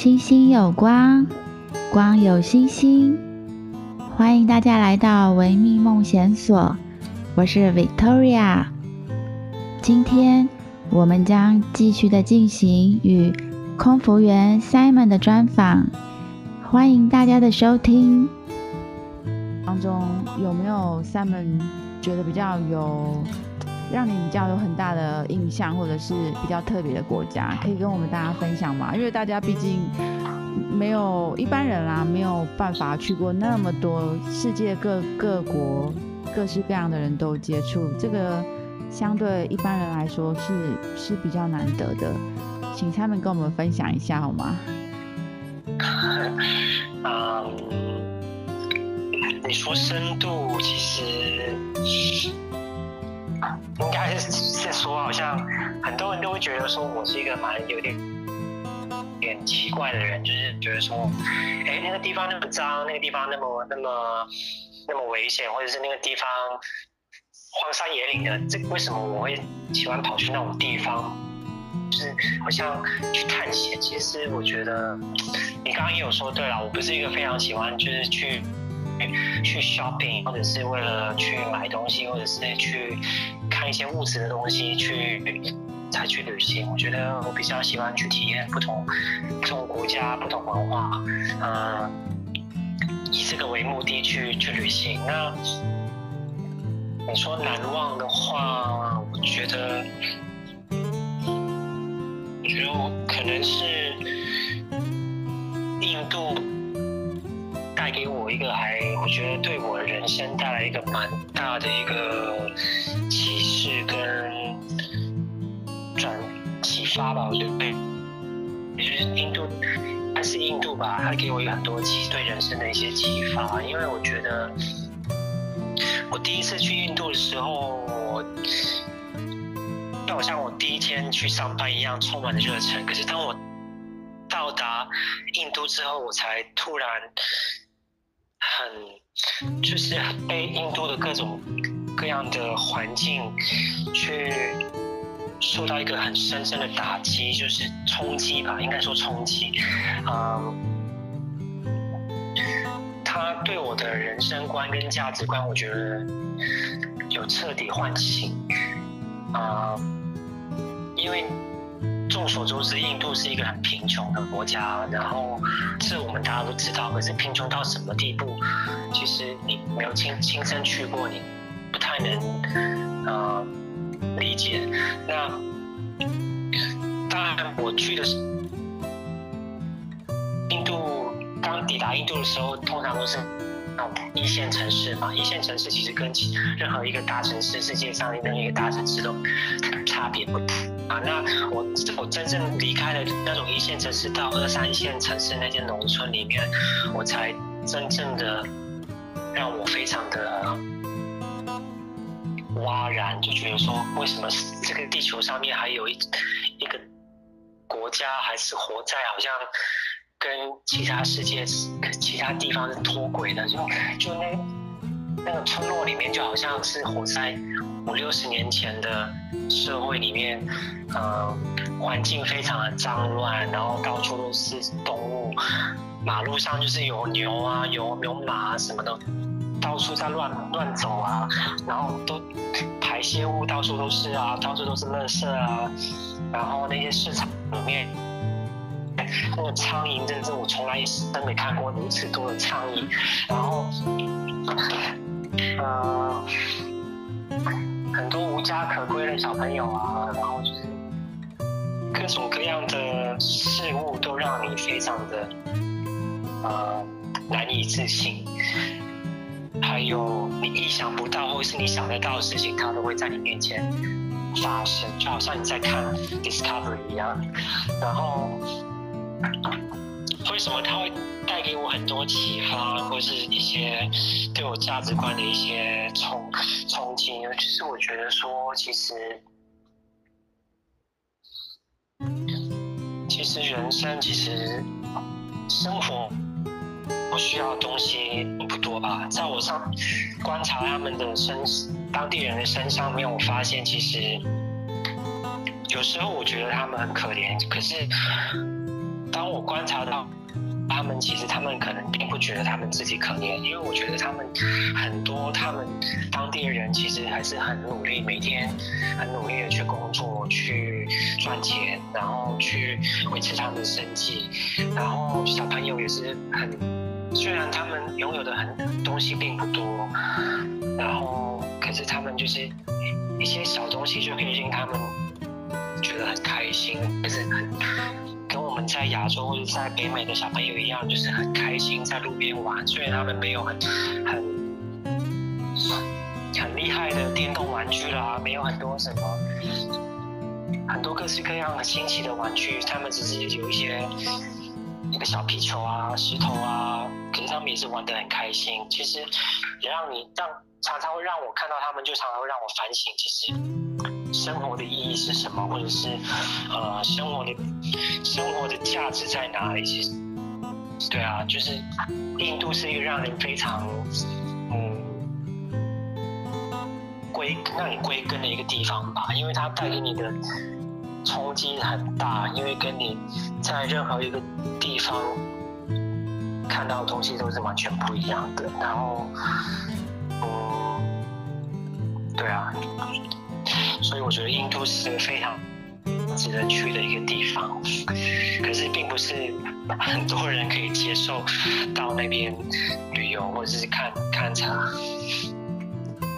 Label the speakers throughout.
Speaker 1: 星星有光，光有星星。欢迎大家来到维密梦想所，我是 Victoria。今天我们将继续的进行与空服员 Simon 的专访，欢迎大家的收听。当中有没有 Simon 觉得比较有？让你比较有很大的印象，或者是比较特别的国家，可以跟我们大家分享吗？因为大家毕竟没有一般人啦，没有办法去过那么多世界各各国各式各样的人都接触，这个相对一般人来说是是比较难得的，请他们跟我们分享一下好吗？
Speaker 2: 嗯，你说深度其实。是是说，好像很多人都会觉得说我是一个蛮有点点奇怪的人，就是觉得说，哎，那个地方那么脏，那个地方那么那么那么危险，或者是那个地方荒山野岭的，这为什么我会喜欢跑去那种地方？就是好像去探险。其实我觉得你刚刚也有说对了，我不是一个非常喜欢就是去。去 shopping，或者是为了去买东西，或者是去看一些物质的东西去才去旅行。我觉得我比较喜欢去体验不同不同国家、不同文化，嗯，以这个为目的去去旅行。那你说难忘的话，我觉得，我觉得我可能是觉得对我人生带来一个蛮大的一个启示跟转启发吧。我觉得对，也就是印度，还是印度吧，它给我有很多启对人生的一些启发。因为我觉得，我第一次去印度的时候，我就好像我第一天去上班一样，充满了热忱。可是当我到达印度之后，我才突然。很，就是被印度的各种各样的环境去受到一个很深深的打击，就是冲击吧，应该说冲击。嗯，他对我的人生观跟价值观，我觉得有彻底唤醒。啊、嗯，因为。众所周知，印度是一个很贫穷的国家，然后这我们大家都知道。可是贫穷到什么地步，其实你没有亲亲身去过，你不太能呃理解。那当然，我去的是印度，刚抵达印度的时候，通常都是那种。一线城市嘛，一线城市其实跟任何一个大城市，世界上任何一个大城市都差别不大啊。那我我真正离开了那种一线城市，到二三线城市那些农村里面，我才真正的让我非常的哇然，就觉得说，为什么这个地球上面还有一一个国家还是活在好像。跟其他世界、其他地方是脱轨的，就就那那个村落里面，就好像是活在五六十年前的社会里面，呃，环境非常的脏乱，然后到处都是动物，马路上就是有牛啊，有牛马啊，什么的，到处在乱乱走啊，然后都排泄物到处都是啊，到处都是垃圾啊，然后那些市场里面。那个苍蝇真是我从来也是真没看过如此多的苍蝇，然后，呃，很多无家可归的小朋友啊，然后就是各种各样的事物都让你非常的呃难以置信，还有你意想不到或是你想得到的事情，它都会在你面前发生，就好像你在看 Discovery 一样，然后。为什么它会带给我很多启发，或是一些对我价值观的一些冲冲击呢？就是我觉得说，其实，其实人生，其实生活不需要的东西不多吧？在我上观察他们的身，当地人的身上面，我发现其实有时候我觉得他们很可怜，可是。当我观察到。他们其实，他们可能并不觉得他们自己可怜，因为我觉得他们很多，他们当地人其实还是很努力，每天很努力的去工作、去赚钱，然后去维持他们的生计。然后小朋友也是很，虽然他们拥有的很东西并不多，然后可是他们就是一些小东西就可以令他们觉得很开心，就是很。跟我们在亚洲或者在北美的小朋友一样，就是很开心在路边玩。虽然他们没有很很很厉害的电动玩具啦，没有很多什么很多各式各样的新奇的玩具，他们只是有一些一个小皮球啊、石头啊，可是他们也是玩得很开心。其实也让你让常常会让我看到他们，就常常会让我反省，其实。生活的意义是什么，或者是，呃，生活的，生活的价值在哪里？其实，对啊，就是印度是一个让人非常，嗯，归让你归根的一个地方吧，因为它带给你的冲击很大，因为跟你在任何一个地方看到的东西都是完全不一样的。然后，嗯，对啊。所以我觉得印度是非常值得去的一个地方，可是并不是很多人可以接受到那边旅游或者是看看察。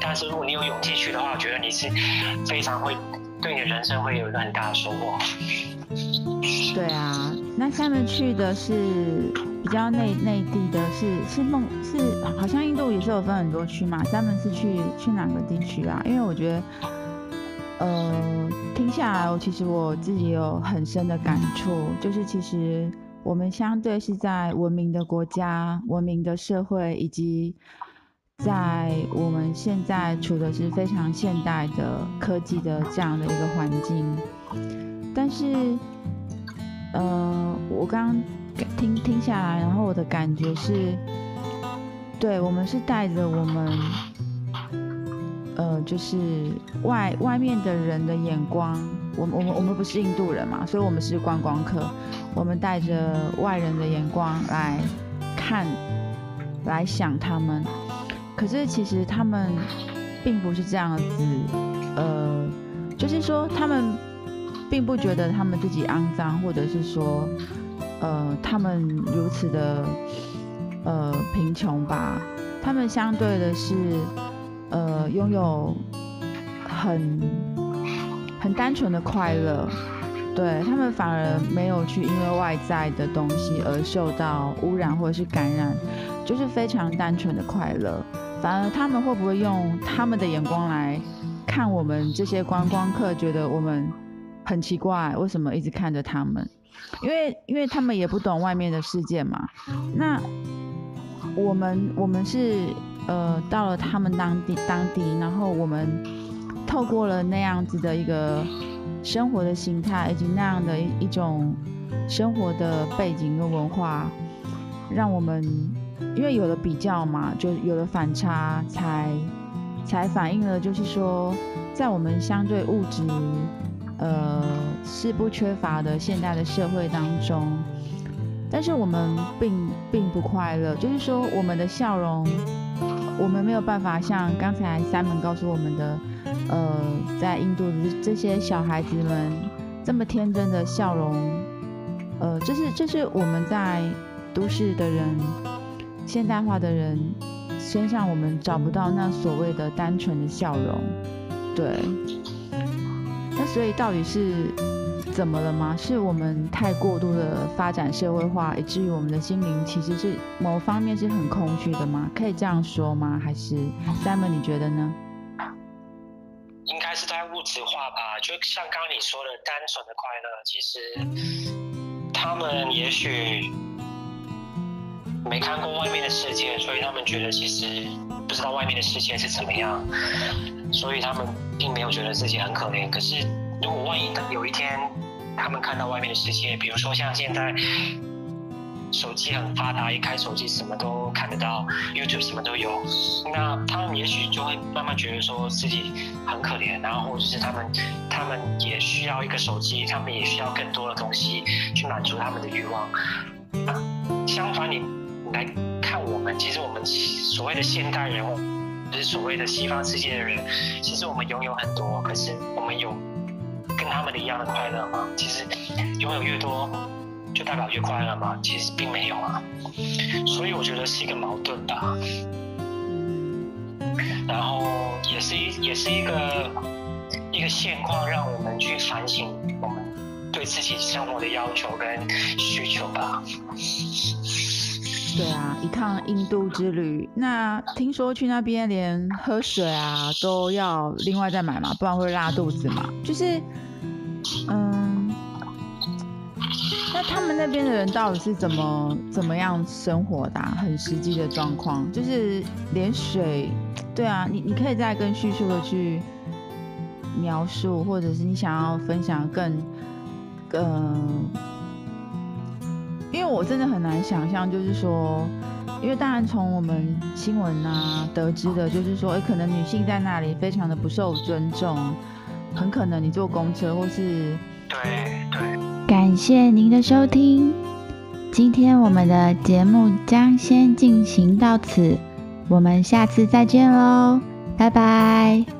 Speaker 2: 但是如果你有勇气去的话，我觉得你是非常会对你的人生会有一个很大的收获。
Speaker 1: 对啊，那下面去的是比较内内地的是，是是梦是好像印度也是有分很多区嘛，他们是去去哪个地区啊？因为我觉得。呃，听下来，我其实我自己有很深的感触，就是其实我们相对是在文明的国家、文明的社会，以及在我们现在处的是非常现代的科技的这样的一个环境。但是，呃，我刚刚听听下来，然后我的感觉是，对，我们是带着我们。呃，就是外外面的人的眼光，我们我们我们不是印度人嘛，所以我们是观光客，我们带着外人的眼光来看，来想他们。可是其实他们并不是这样子，呃，就是说他们并不觉得他们自己肮脏，或者是说，呃，他们如此的呃贫穷吧。他们相对的是。呃，拥有很很单纯的快乐，对，他们反而没有去因为外在的东西而受到污染或者是感染，就是非常单纯的快乐。反而他们会不会用他们的眼光来看我们这些观光客，觉得我们很奇怪，为什么一直看着他们？因为因为他们也不懂外面的世界嘛。那我们我们是。呃，到了他们当地当地，然后我们透过了那样子的一个生活的形态，以及那样的一种生活的背景跟文化，让我们因为有了比较嘛，就有了反差，才才反映了，就是说，在我们相对物质呃是不缺乏的现代的社会当中，但是我们并并不快乐，就是说我们的笑容。我们没有办法像刚才 Simon 告诉我们的，呃，在印度的这些小孩子们这么天真的笑容，呃，这是这是我们在都市的人、现代化的人身上我们找不到那所谓的单纯的笑容，对。那所以到底是？怎么了吗？是我们太过度的发展社会化，以至于我们的心灵其实是某方面是很空虚的吗？可以这样说吗？还是 Simon 你觉得呢？
Speaker 2: 应该是在物质化吧。就像刚刚你说的，单纯的快乐，其实他们也许没看过外面的世界，所以他们觉得其实不知道外面的世界是怎么样，所以他们并没有觉得自己很可怜。可是。如果万一有一天，他们看到外面的世界，比如说像现在，手机很发达，一开手机什么都看得到，YouTube 什么都有。那他们也许就会慢慢觉得说自己很可怜，然后或者是他们他们也需要一个手机，他们也需要更多的东西去满足他们的欲望。那相反，你来看我们，其实我们所谓的现代人，就是所谓的西方世界的人，其实我们拥有很多，可是我们有跟他们的一样的快乐吗？其实拥有越多。就代表越快乐吗？其实并没有啊，所以我觉得是一个矛盾吧。然后也是一也是一个一个现况，让我们去反省我们对自己生活的要求跟需求吧。
Speaker 1: 对啊，一趟印度之旅，那听说去那边连喝水啊都要另外再买嘛，不然会拉肚子嘛。就是，嗯。那他们那边的人到底是怎么怎么样生活的？很实际的状况，就是连水，对啊，你你可以再更叙述的去描述，或者是你想要分享更，更，因为我真的很难想象，就是说，因为当然从我们新闻啊得知的，就是说，诶，可能女性在那里非常的不受尊重，很可能你坐公车或是，
Speaker 2: 对对。
Speaker 3: 感谢您的收听，今天我们的节目将先进行到此，我们下次再见喽，拜拜。